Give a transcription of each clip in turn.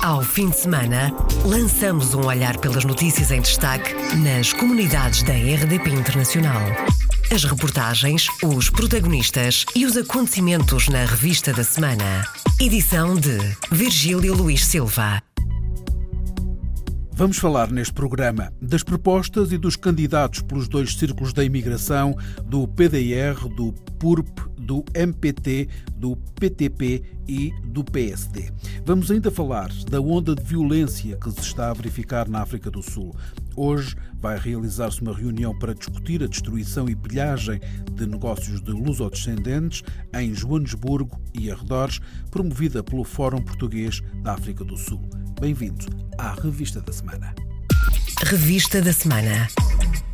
Ao fim de semana, lançamos um olhar pelas notícias em destaque nas comunidades da RDP Internacional. As reportagens, os protagonistas e os acontecimentos na revista da semana. Edição de Virgílio Luís Silva. Vamos falar neste programa das propostas e dos candidatos pelos dois círculos da imigração, do PDR, do PURP, do MPT, do PTP e do PSD. Vamos ainda falar da onda de violência que se está a verificar na África do Sul. Hoje vai realizar-se uma reunião para discutir a destruição e pilhagem de negócios de lusodescendentes em Joanesburgo e arredores, promovida pelo Fórum Português da África do Sul. Bem-vindo à Revista da Semana. Revista da Semana.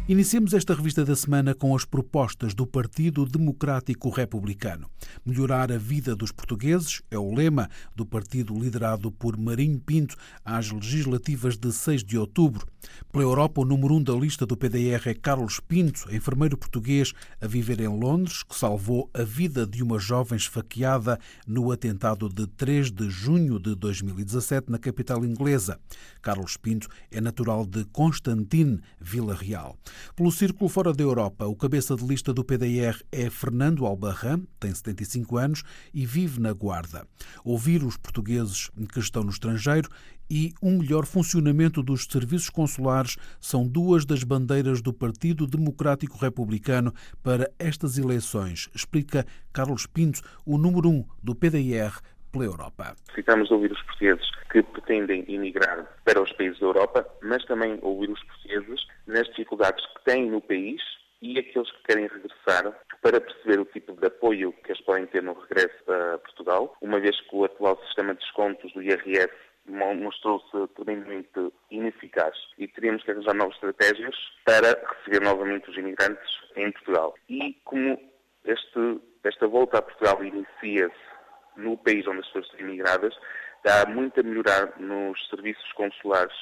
Iniciemos esta revista da semana com as propostas do Partido Democrático Republicano. Melhorar a vida dos portugueses é o lema do partido liderado por Marinho Pinto às legislativas de 6 de outubro. Pela Europa, o número um da lista do PDR é Carlos Pinto, enfermeiro português a viver em Londres, que salvou a vida de uma jovem esfaqueada no atentado de 3 de junho de 2017 na capital inglesa. Carlos Pinto é natural de Constantine, Vila Real. Pelo círculo fora da Europa, o cabeça de lista do PDR é Fernando Albarran, tem 75 anos e vive na Guarda. Ouvir os portugueses que estão no estrangeiro e um melhor funcionamento dos serviços consulares são duas das bandeiras do Partido Democrático Republicano para estas eleições, explica Carlos Pinto, o número um do PDR pela Europa. Precisamos ouvir os portugueses que pretendem emigrar para os países da Europa, mas também ouvir os portugueses nas dificuldades que têm no país e aqueles que querem regressar para perceber o tipo de apoio que eles podem ter no regresso a Portugal, uma vez que o atual sistema de descontos do IRS mostrou-se tremendamente ineficaz e teríamos que arranjar novas estratégias para receber novamente os imigrantes em Portugal. E como este, esta volta a Portugal inicia-se no país onde as pessoas estão imigradas, dá muito a melhorar nos serviços consulares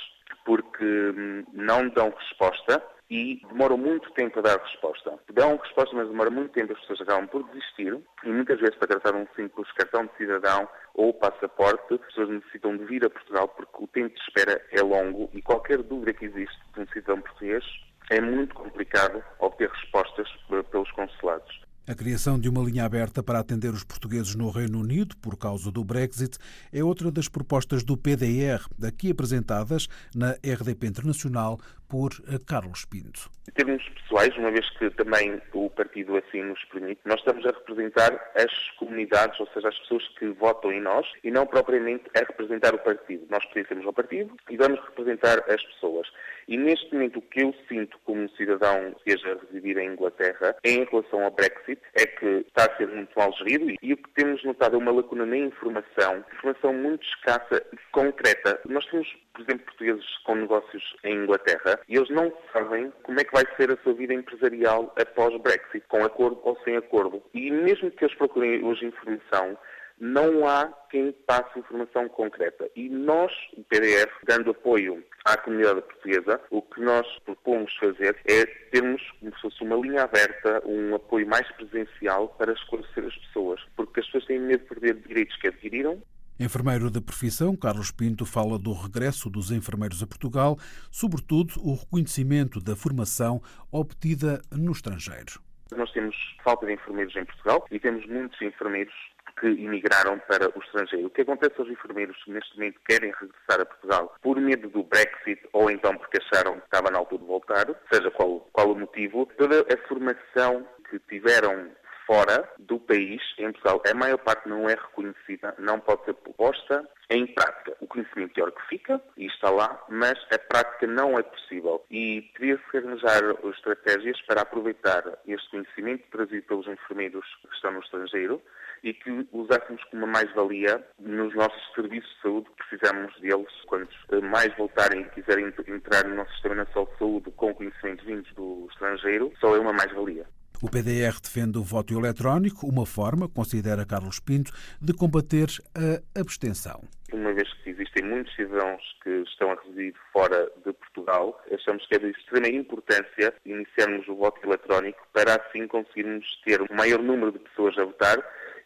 porque hum, não dão resposta e demoram muito tempo a dar resposta. Dão resposta, mas demora muito tempo, as pessoas acabam por desistir e muitas vezes para tratar um simples cartão de cidadão ou passaporte, as pessoas necessitam de vir a Portugal porque o tempo de espera é longo e qualquer dúvida que existe de um cidadão português é muito complicado obter respostas pelos consulados. A criação de uma linha aberta para atender os portugueses no Reino Unido por causa do Brexit é outra das propostas do PDR, aqui apresentadas na RDP Internacional por Carlos Pinto. Em termos pessoais, uma vez que também o partido assim nos permite, nós estamos a representar as comunidades, ou seja, as pessoas que votam em nós, e não propriamente a representar o partido. Nós pertencemos ao partido e vamos representar as pessoas. E neste momento o que eu sinto como cidadão esteja a residir em Inglaterra em relação ao Brexit é que está a ser muito mal gerido e o que temos notado é uma lacuna na informação, informação muito escassa e concreta. Nós temos, por exemplo, portugueses com negócios em Inglaterra eles não sabem como é que vai ser a sua vida empresarial após Brexit, com acordo ou sem acordo. E mesmo que eles procurem hoje informação, não há quem passe informação concreta. E nós, o PDF, dando apoio à comunidade portuguesa, o que nós propomos fazer é termos como se fosse uma linha aberta, um apoio mais presencial para esclarecer as pessoas, porque as pessoas têm medo de perder direitos que adquiriram Enfermeiro da profissão, Carlos Pinto fala do regresso dos enfermeiros a Portugal, sobretudo o reconhecimento da formação obtida no estrangeiro. Nós temos falta de enfermeiros em Portugal e temos muitos enfermeiros que emigraram para o estrangeiro. O que acontece aos enfermeiros que neste momento querem regressar a Portugal por medo do Brexit ou então porque acharam que estava na altura de voltar, seja qual, qual o motivo, toda a formação que tiveram fora do país, em Portugal, a maior parte não é reconhecida, não pode ser posta em prática. O conhecimento teórico fica e está lá, mas a prática não é possível. E teria-se arranjar estratégias para aproveitar este conhecimento trazido pelos enfermeiros que estão no estrangeiro e que usássemos como mais-valia nos nossos serviços de saúde, precisamos deles. Quando mais voltarem e quiserem entrar no nosso Sistema Nacional de Saúde com conhecimentos vindos do estrangeiro, só é uma mais-valia. O PDR defende o voto eletrónico, uma forma, considera Carlos Pinto, de combater a abstenção. Uma vez que existem muitos cidadãos que estão a residir fora de Portugal, achamos que é de extrema importância iniciarmos o voto eletrónico para assim conseguirmos ter um maior número de pessoas a votar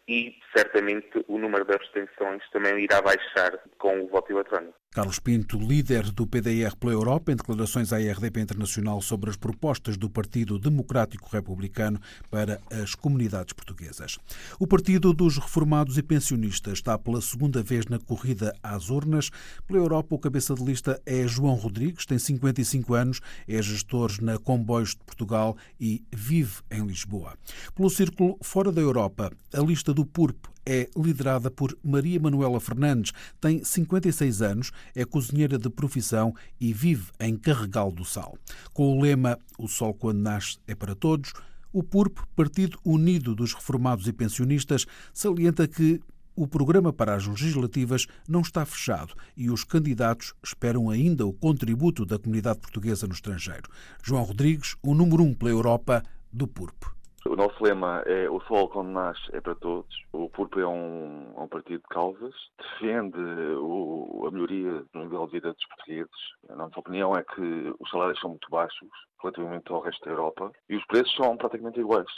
e certamente o número de abstenções também irá baixar com o voto eletrónico. Carlos Pinto, líder do PDR pela Europa, em declarações à RDP Internacional sobre as propostas do Partido Democrático Republicano para as comunidades portuguesas. O Partido dos Reformados e Pensionistas está pela segunda vez na corrida às urnas. Pela Europa, o cabeça de lista é João Rodrigues, tem 55 anos, é gestor na Comboios de Portugal e vive em Lisboa. Pelo círculo fora da Europa, a lista do PURP é liderada por Maria Manuela Fernandes, tem 56 anos, é cozinheira de profissão e vive em Carregal do Sal. Com o lema O Sol quando nasce é para todos, o PURP, Partido Unido dos Reformados e Pensionistas, salienta que o programa para as legislativas não está fechado e os candidatos esperam ainda o contributo da comunidade portuguesa no estrangeiro. João Rodrigues, o número um pela Europa do PURP. O nosso lema é o sol quando nasce é para todos. O PURP é um, é um partido de causas, defende o, a melhoria do nível de vida dos portugueses. A nossa opinião é que os salários são muito baixos relativamente ao resto da Europa e os preços são praticamente iguais.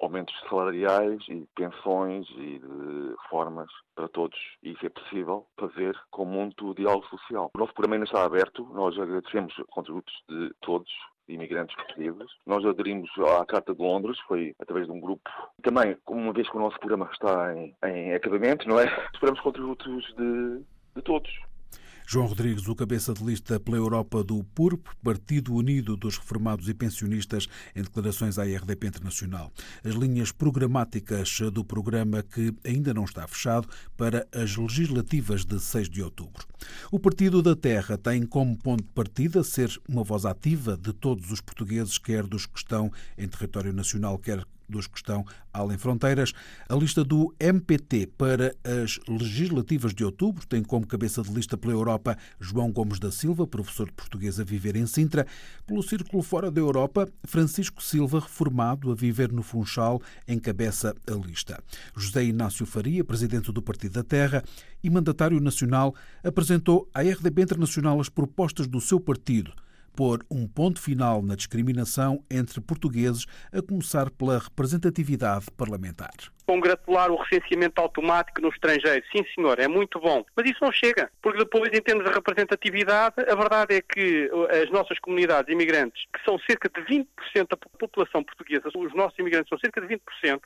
Aumentos salariais e pensões e de reformas para todos. E isso é possível fazer com muito diálogo social. O nosso programa ainda está aberto. Nós agradecemos contributos de todos imigrantes portugueses. Nós aderimos à Carta de Londres, foi através de um grupo. Também, uma vez que o nosso programa está em, em acabamento, não é? Esperamos contributos de, de todos. João Rodrigues, o cabeça de lista pela Europa do PURP, Partido Unido dos Reformados e Pensionistas, em declarações à RDP Internacional. As linhas programáticas do programa que ainda não está fechado para as legislativas de 6 de outubro. O Partido da Terra tem como ponto de partida ser uma voz ativa de todos os portugueses, quer dos que estão em território nacional, quer dos que estão além fronteiras. A lista do MPT para as legislativas de outubro tem como cabeça de lista pela Europa João Gomes da Silva, professor de português a viver em Sintra. Pelo círculo fora da Europa, Francisco Silva, reformado a viver no Funchal, encabeça a lista. José Inácio Faria, presidente do Partido da Terra e mandatário nacional, apresentou à RDB Internacional as propostas do seu partido pôr um ponto final na discriminação entre portugueses, a começar pela representatividade parlamentar congratular o recenseamento automático no estrangeiro. Sim, senhor, é muito bom. Mas isso não chega, porque depois, em termos de representatividade, a verdade é que as nossas comunidades imigrantes, que são cerca de 20% da população portuguesa, os nossos imigrantes são cerca de 20%,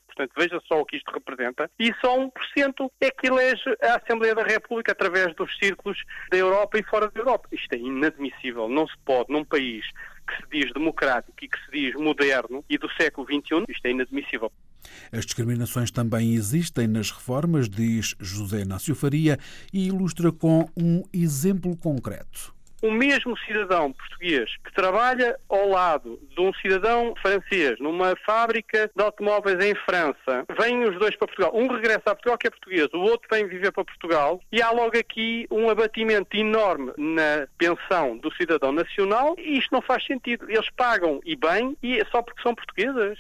portanto, veja só o que isto representa, e só 1% é que elege a Assembleia da República através dos círculos da Europa e fora da Europa. Isto é inadmissível. Não se pode, num país que se diz democrático e que se diz moderno e do século XXI, isto é inadmissível. As discriminações também existem nas reformas, diz José Inácio Faria, e ilustra com um exemplo concreto o mesmo cidadão português que trabalha ao lado de um cidadão francês numa fábrica de automóveis em França, vêm os dois para Portugal. Um regressa a Portugal que é português, o outro vem viver para Portugal e há logo aqui um abatimento enorme na pensão do cidadão nacional e isto não faz sentido. Eles pagam e bem e é só porque são portuguesas.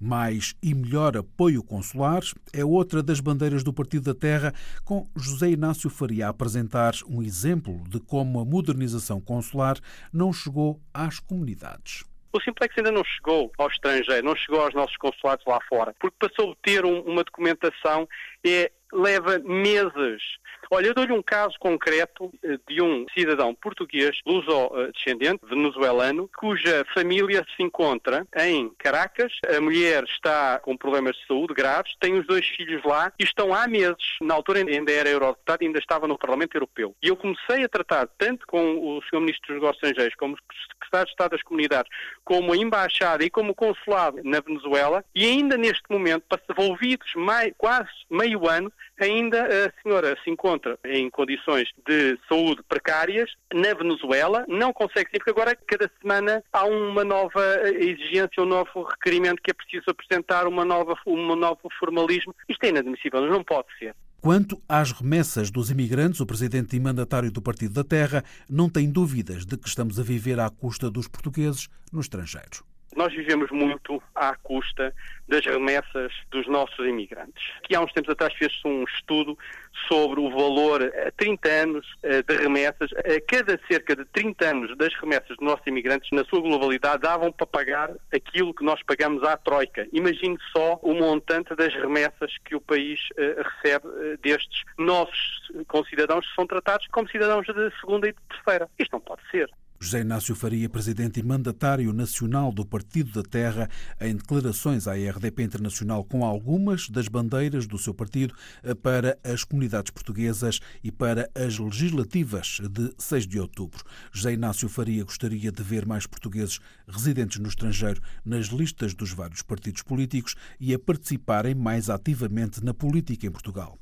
Mais e melhor apoio consular é outra das bandeiras do Partido da Terra, com José Inácio Faria a apresentar um exemplo de como a modernização consular não chegou às comunidades. O Simplex ainda não chegou ao estrangeiro, não chegou aos nossos consulados lá fora, porque passou de ter um, uma documentação é leva meses. Olha, eu dou-lhe um caso concreto eh, de um cidadão português, luso-descendente, venezuelano, cuja família se encontra em Caracas. A mulher está com problemas de saúde graves, tem os dois filhos lá e estão há meses. Na altura ainda era eurodeputado ainda estava no Parlamento Europeu. E eu comecei a tratar tanto com o Sr. Ministro dos Negócios Estrangeiros, como o Secretário de Estado das Comunidades, como a Embaixada e como o Consulado na Venezuela, e ainda neste momento, envolvidos quase meio ano, ainda a senhora se encontra em condições de saúde precárias na Venezuela, não consegue sair, porque agora cada semana há uma nova exigência, um novo requerimento que é preciso apresentar, uma nova, um novo formalismo. Isto é inadmissível, não pode ser. Quanto às remessas dos imigrantes, o presidente e mandatário do Partido da Terra não tem dúvidas de que estamos a viver à custa dos portugueses no estrangeiro Nós vivemos muito à custa das remessas dos nossos imigrantes. Há uns tempos atrás fez-se um estudo sobre o valor a 30 anos eh, de remessas. A cada cerca de 30 anos das remessas dos nossos imigrantes, na sua globalidade, davam para pagar aquilo que nós pagamos à Troika. Imagine só o montante das remessas que o país recebe destes nossos concidadãos que são tratados como cidadãos de segunda e de terceira. Isto não pode ser. José Inácio Faria, presidente e mandatário nacional do Partido da Terra, em declarações à RDP Internacional com algumas das bandeiras do seu partido para as comunidades portuguesas e para as legislativas de 6 de outubro. José Inácio Faria gostaria de ver mais portugueses residentes no estrangeiro nas listas dos vários partidos políticos e a participarem mais ativamente na política em Portugal.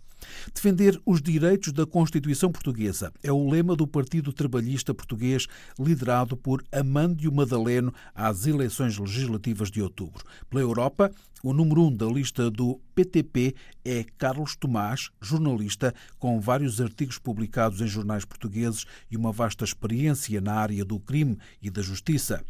Defender os direitos da Constituição Portuguesa é o lema do Partido Trabalhista Português, liderado por Amândio Madaleno às eleições legislativas de outubro. Pela Europa, o número um da lista do PTP é Carlos Tomás, jornalista com vários artigos publicados em jornais portugueses e uma vasta experiência na área do crime e da justiça.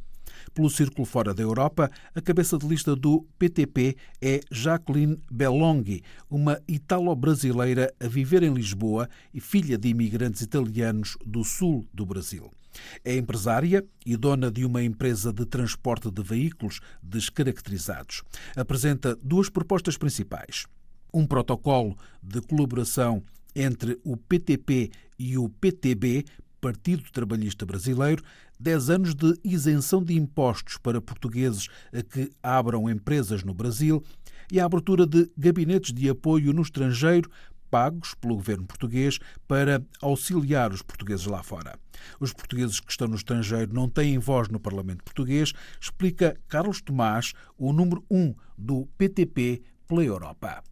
Pelo círculo fora da Europa, a cabeça de lista do PTP é Jacqueline Bellonghi, uma italo-brasileira a viver em Lisboa e filha de imigrantes italianos do sul do Brasil. É empresária e dona de uma empresa de transporte de veículos descaracterizados. Apresenta duas propostas principais. Um protocolo de colaboração entre o PTP e o PTB Partido Trabalhista Brasileiro 10 anos de isenção de impostos para portugueses que abram empresas no Brasil e a abertura de gabinetes de apoio no estrangeiro pagos pelo governo português para auxiliar os portugueses lá fora. Os portugueses que estão no estrangeiro não têm voz no Parlamento português, explica Carlos Tomás, o número 1 um do PTP pela Europa.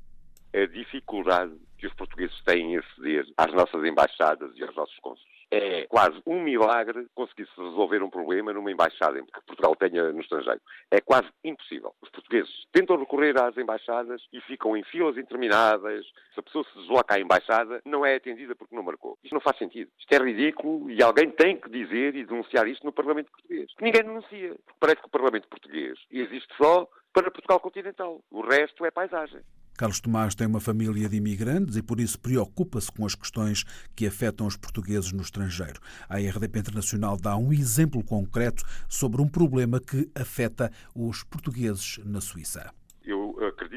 A dificuldade que os portugueses têm em aceder às nossas embaixadas e aos nossos cônsules é quase um milagre conseguir-se resolver um problema numa embaixada que Portugal tenha no estrangeiro. É quase impossível. Os portugueses tentam recorrer às embaixadas e ficam em filas intermináveis. Se a pessoa se desloca à embaixada, não é atendida porque não marcou. Isto não faz sentido. Isto é ridículo e alguém tem que dizer e denunciar isto no Parlamento Português. Ninguém denuncia. Parece que o Parlamento Português existe só para Portugal continental. O resto é paisagem. Carlos Tomás tem uma família de imigrantes e por isso preocupa-se com as questões que afetam os portugueses no estrangeiro. A RDP Internacional dá um exemplo concreto sobre um problema que afeta os portugueses na Suíça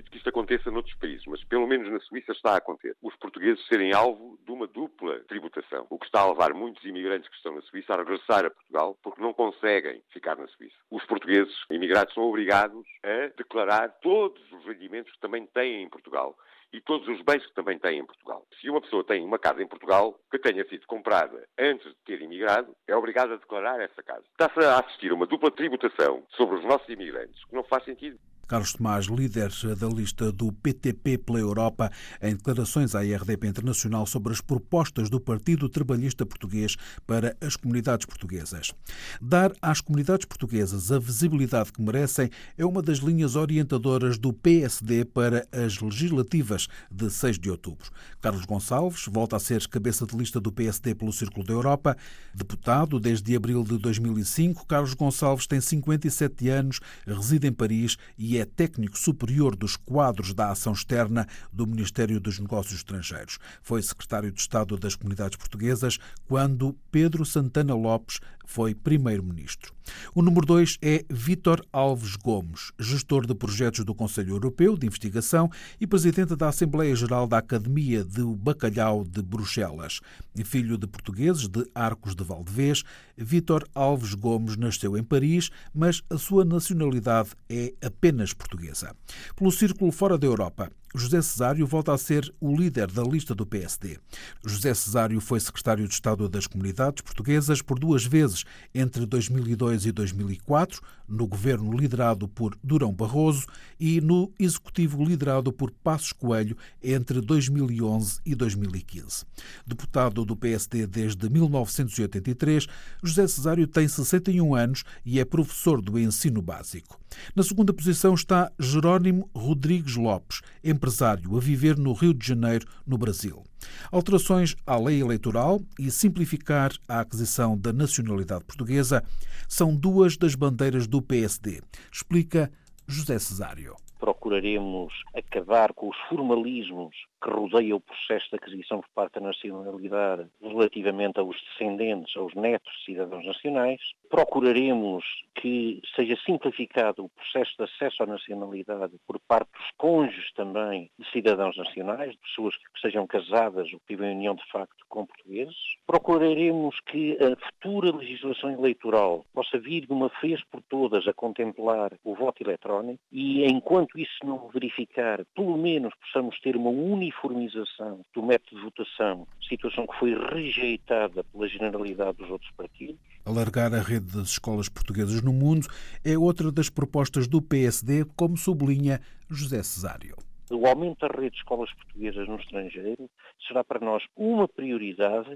acredito que isto aconteça noutros países, mas pelo menos na Suíça está a acontecer. Os portugueses serem alvo de uma dupla tributação, o que está a levar muitos imigrantes que estão na Suíça a regressar a Portugal porque não conseguem ficar na Suíça. Os portugueses imigrados são obrigados a declarar todos os rendimentos que também têm em Portugal e todos os bens que também têm em Portugal. Se uma pessoa tem uma casa em Portugal que tenha sido comprada antes de ter imigrado, é obrigada a declarar essa casa. Está-se a assistir a uma dupla tributação sobre os nossos imigrantes que não faz sentido. Carlos Tomás, líder da lista do PTP pela Europa, em declarações à RDP Internacional sobre as propostas do Partido Trabalhista Português para as comunidades portuguesas. Dar às comunidades portuguesas a visibilidade que merecem é uma das linhas orientadoras do PSD para as legislativas de 6 de outubro. Carlos Gonçalves volta a ser cabeça de lista do PSD pelo Círculo da Europa. Deputado desde abril de 2005, Carlos Gonçalves tem 57 anos, reside em Paris e é técnico superior dos quadros da ação externa do Ministério dos Negócios Estrangeiros. Foi secretário de Estado das Comunidades Portuguesas quando Pedro Santana Lopes foi primeiro-ministro. O número 2 é Vítor Alves Gomes, gestor de projetos do Conselho Europeu de Investigação e presidente da Assembleia Geral da Academia do Bacalhau de Bruxelas. Filho de portugueses de Arcos de Valdevez, Vítor Alves Gomes nasceu em Paris, mas a sua nacionalidade é apenas portuguesa. Pelo círculo fora da Europa, José Cesário volta a ser o líder da lista do PSD. José Cesário foi secretário de Estado das Comunidades Portuguesas por duas vezes, entre 2002 e 2004, no governo liderado por Durão Barroso e no executivo liderado por Passos Coelho entre 2011 e 2015. Deputado do PSD desde 1983, José Cesário tem 61 anos e é professor do ensino básico. Na segunda posição está Jerónimo Rodrigues Lopes, empresário a viver no Rio de Janeiro, no Brasil. Alterações à lei eleitoral e simplificar a aquisição da nacionalidade portuguesa são duas das bandeiras do PSD, explica José Cesário procuraremos acabar com os formalismos que rodeia o processo de aquisição por parte da nacionalidade relativamente aos descendentes, aos netos de cidadãos nacionais. Procuraremos que seja simplificado o processo de acesso à nacionalidade por parte dos cônjuges também de cidadãos nacionais, de pessoas que sejam casadas ou que vivem em união de facto com portugueses. Procuraremos que a futura legislação eleitoral possa vir de uma vez por todas a contemplar o voto eletrónico e enquanto isso não verificar, pelo menos possamos ter uma uniformidade uniformização do método de votação, situação que foi rejeitada pela generalidade dos outros partidos. Alargar a rede das escolas portuguesas no mundo é outra das propostas do PSD, como sublinha José Cesário. O aumento da rede de escolas portuguesas no estrangeiro será para nós uma prioridade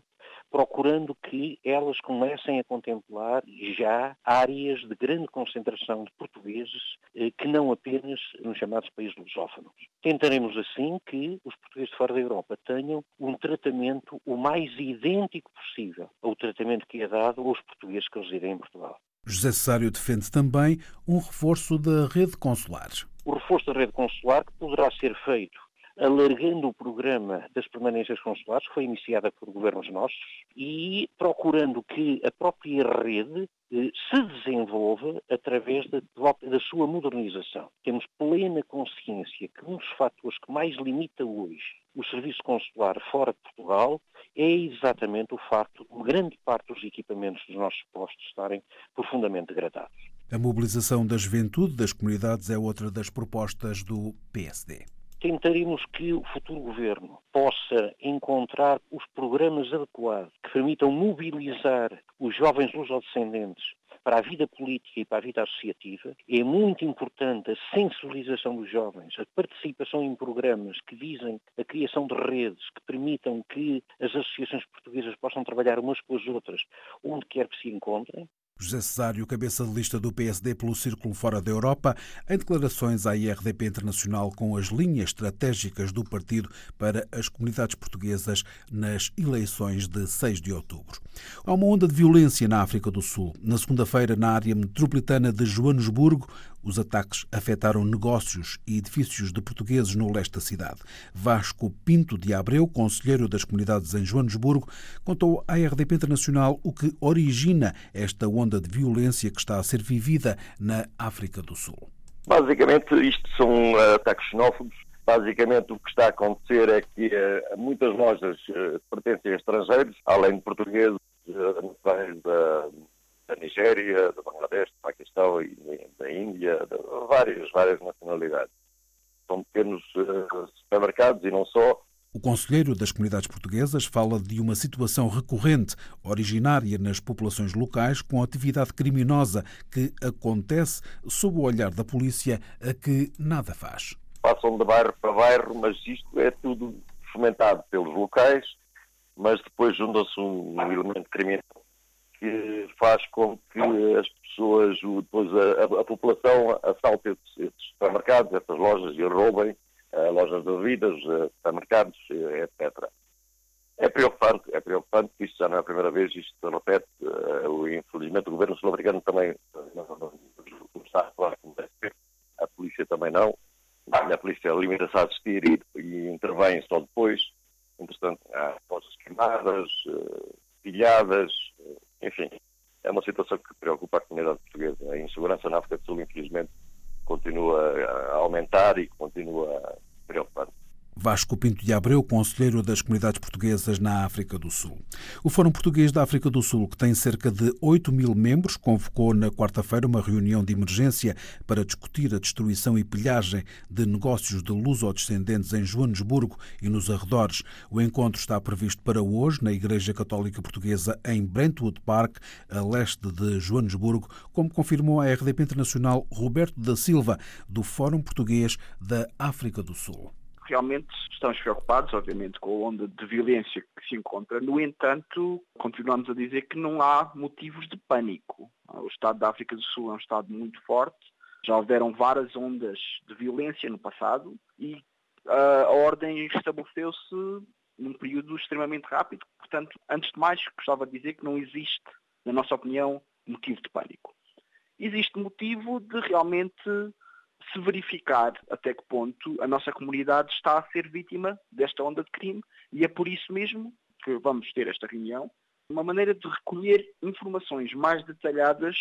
procurando que elas comecem a contemplar já áreas de grande concentração de portugueses eh, que não apenas nos chamados países lusófonos. Tentaremos assim que os portugueses de fora da Europa tenham um tratamento o mais idêntico possível ao tratamento que é dado aos portugueses que residem em Portugal. José Cesário defende também um reforço da rede consular. O reforço da rede consular que poderá ser feito alargando o programa das permanências consulares, que foi iniciada por governos nossos, e procurando que a própria rede eh, se desenvolva através da, da sua modernização. Temos plena consciência que um dos fatores que mais limita hoje o serviço consular fora de Portugal é exatamente o facto de grande parte dos equipamentos dos nossos postos estarem profundamente degradados. A mobilização da juventude das comunidades é outra das propostas do PSD tentaremos que o futuro governo possa encontrar os programas adequados que permitam mobilizar os jovens lusodescendentes para a vida política e para a vida associativa. É muito importante a sensibilização dos jovens, a participação em programas que visem a criação de redes que permitam que as associações portuguesas possam trabalhar umas com as outras onde quer que se encontrem. José Cesário, cabeça de lista do PSD pelo Círculo Fora da Europa, em declarações à IRDP Internacional com as linhas estratégicas do partido para as comunidades portuguesas nas eleições de 6 de outubro. Há uma onda de violência na África do Sul. Na segunda-feira, na área metropolitana de Joanesburgo, os ataques afetaram negócios e edifícios de portugueses no leste da cidade. Vasco Pinto de Abreu, conselheiro das comunidades em Joanesburgo, contou à RDP Internacional o que origina esta onda de violência que está a ser vivida na África do Sul. Basicamente, isto são uh, ataques xenófobos. Basicamente, o que está a acontecer é que uh, muitas lojas uh, pertencem a estrangeiros, além de portugueses, uh, da da Nigéria, do Bangladesh, do Paquistão e da Índia, de várias, várias nacionalidades. São pequenos uh, supermercados e não só. O conselheiro das comunidades portuguesas fala de uma situação recorrente, originária nas populações locais, com atividade criminosa que acontece sob o olhar da polícia, a que nada faz. Passam de bairro para bairro, mas isto é tudo fomentado pelos locais, mas depois junta-se um elemento criminal que faz com que as pessoas, depois a, a, população assalte esses, supermercados, essas lojas e roubem uh, lojas de bebidas, uh, supermercados, uh, etc. É preocupante, é preocupante, isto já não é a primeira vez, isto se repete, uh, infelizmente o governo sul-africano também está a ser, a polícia também não, a polícia limita-se a assistir e, e intervém só depois, entretanto há lojas queimadas, pilhadas, enfim, é uma situação que preocupa a comunidade portuguesa. A insegurança na África do Sul, infelizmente, continua a aumentar e continua preocupante. Vasco Pinto de Abreu, conselheiro das comunidades portuguesas na África do Sul. O Fórum Português da África do Sul, que tem cerca de 8 mil membros, convocou na quarta-feira uma reunião de emergência para discutir a destruição e pilhagem de negócios de luso-descendentes em Joanesburgo e nos arredores. O encontro está previsto para hoje na Igreja Católica Portuguesa em Brentwood Park, a leste de Joanesburgo, como confirmou a RDP Internacional Roberto da Silva, do Fórum Português da África do Sul realmente estamos preocupados, obviamente, com a onda de violência que se encontra. No entanto, continuamos a dizer que não há motivos de pânico. O Estado da África do Sul é um Estado muito forte, já houveram várias ondas de violência no passado e a ordem estabeleceu-se num período extremamente rápido. Portanto, antes de mais, gostava de dizer que não existe, na nossa opinião, motivo de pânico. Existe motivo de realmente se verificar até que ponto a nossa comunidade está a ser vítima desta onda de crime e é por isso mesmo que vamos ter esta reunião, uma maneira de recolher informações mais detalhadas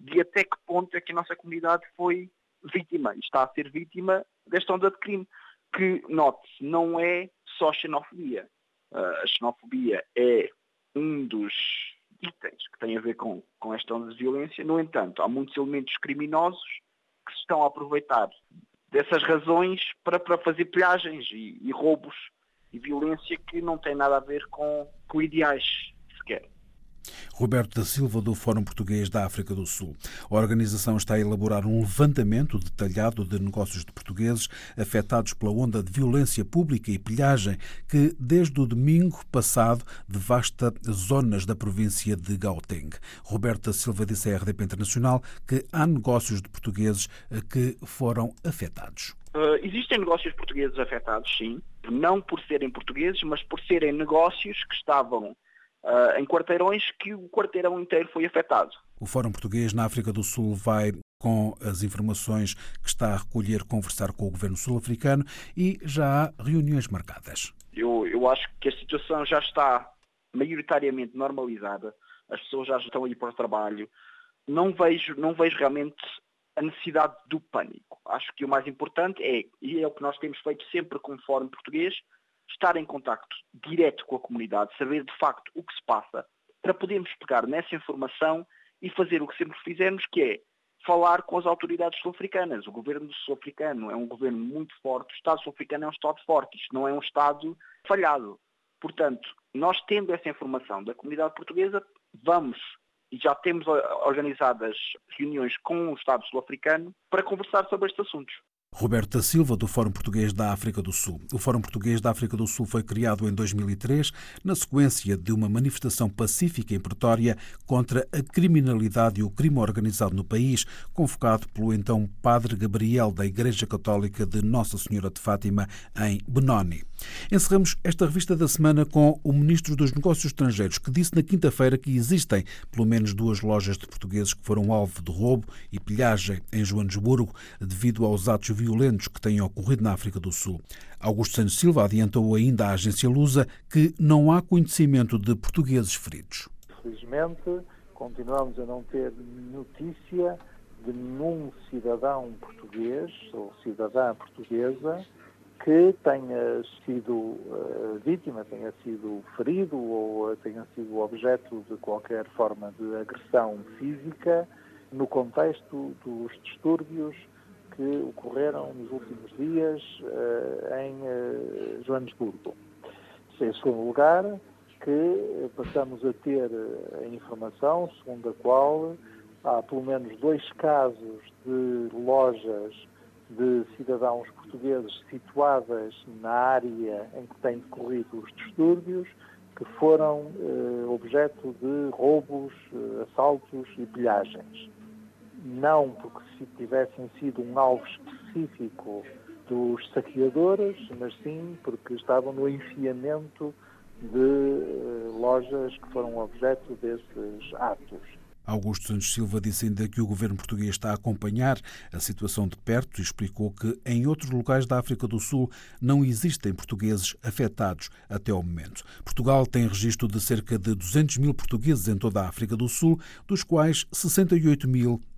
de até que ponto é que a nossa comunidade foi vítima e está a ser vítima desta onda de crime, que, note-se, não é só xenofobia. Ah, a xenofobia é um dos itens que tem a ver com, com esta onda de violência. No entanto, há muitos elementos criminosos que se estão a aproveitar dessas razões para, para fazer pilhagens e, e roubos e violência que não têm nada a ver com, com ideais sequer. Roberto da Silva, do Fórum Português da África do Sul. A organização está a elaborar um levantamento detalhado de negócios de portugueses afetados pela onda de violência pública e pilhagem que, desde o domingo passado, devasta zonas da província de Gauteng. Roberto da Silva disse à RDP Internacional que há negócios de portugueses que foram afetados. Uh, existem negócios portugueses afetados, sim, não por serem portugueses, mas por serem negócios que estavam uh, em quarteirões que o quarteirão inteiro foi afetado. O Fórum Português na África do Sul vai com as informações que está a recolher, conversar com o governo sul-africano e já há reuniões marcadas. Eu, eu acho que a situação já está maioritariamente normalizada, as pessoas já estão a ir para o trabalho. Não vejo, não vejo realmente a necessidade do pânico. Acho que o mais importante é, e é o que nós temos feito sempre como Fórum Português, estar em contacto direto com a comunidade, saber de facto o que se passa, para podermos pegar nessa informação e fazer o que sempre fizemos, que é falar com as autoridades sul-africanas. O governo sul-africano é um governo muito forte, o Estado sul-africano é um Estado forte, isto não é um Estado falhado. Portanto, nós tendo essa informação da comunidade portuguesa, vamos e já temos organizadas reuniões com o Estado sul-africano para conversar sobre estes assuntos. Roberto da Silva, do Fórum Português da África do Sul. O Fórum Português da África do Sul foi criado em 2003, na sequência de uma manifestação pacífica em Pretória contra a criminalidade e o crime organizado no país, convocado pelo então Padre Gabriel da Igreja Católica de Nossa Senhora de Fátima, em Benoni. Encerramos esta revista da semana com o Ministro dos Negócios Estrangeiros, que disse na quinta-feira que existem pelo menos duas lojas de portugueses que foram alvo de roubo e pilhagem em Joanesburgo devido aos atos violentos que têm ocorrido na África do Sul. Augusto Santos Silva adiantou ainda à agência Lusa que não há conhecimento de portugueses feridos. Felizmente, continuamos a não ter notícia de nenhum cidadão português ou cidadã portuguesa que tenha sido uh, vítima, tenha sido ferido ou tenha sido objeto de qualquer forma de agressão física no contexto dos distúrbios que ocorreram nos últimos dias uh, em uh, Joanesburgo. Em segundo lugar, que passamos a ter a informação segundo a qual há pelo menos dois casos de lojas de cidadãos portugueses situadas na área em que têm decorrido os distúrbios, que foram eh, objeto de roubos, eh, assaltos e pilhagens. Não porque se tivessem sido um alvo específico dos saqueadores, mas sim porque estavam no enfiamento de eh, lojas que foram objeto desses atos. Augusto Santos Silva disse ainda que o governo português está a acompanhar a situação de perto e explicou que em outros locais da África do Sul não existem portugueses afetados até ao momento. Portugal tem registro de cerca de 200 mil portugueses em toda a África do Sul, dos quais 68 mil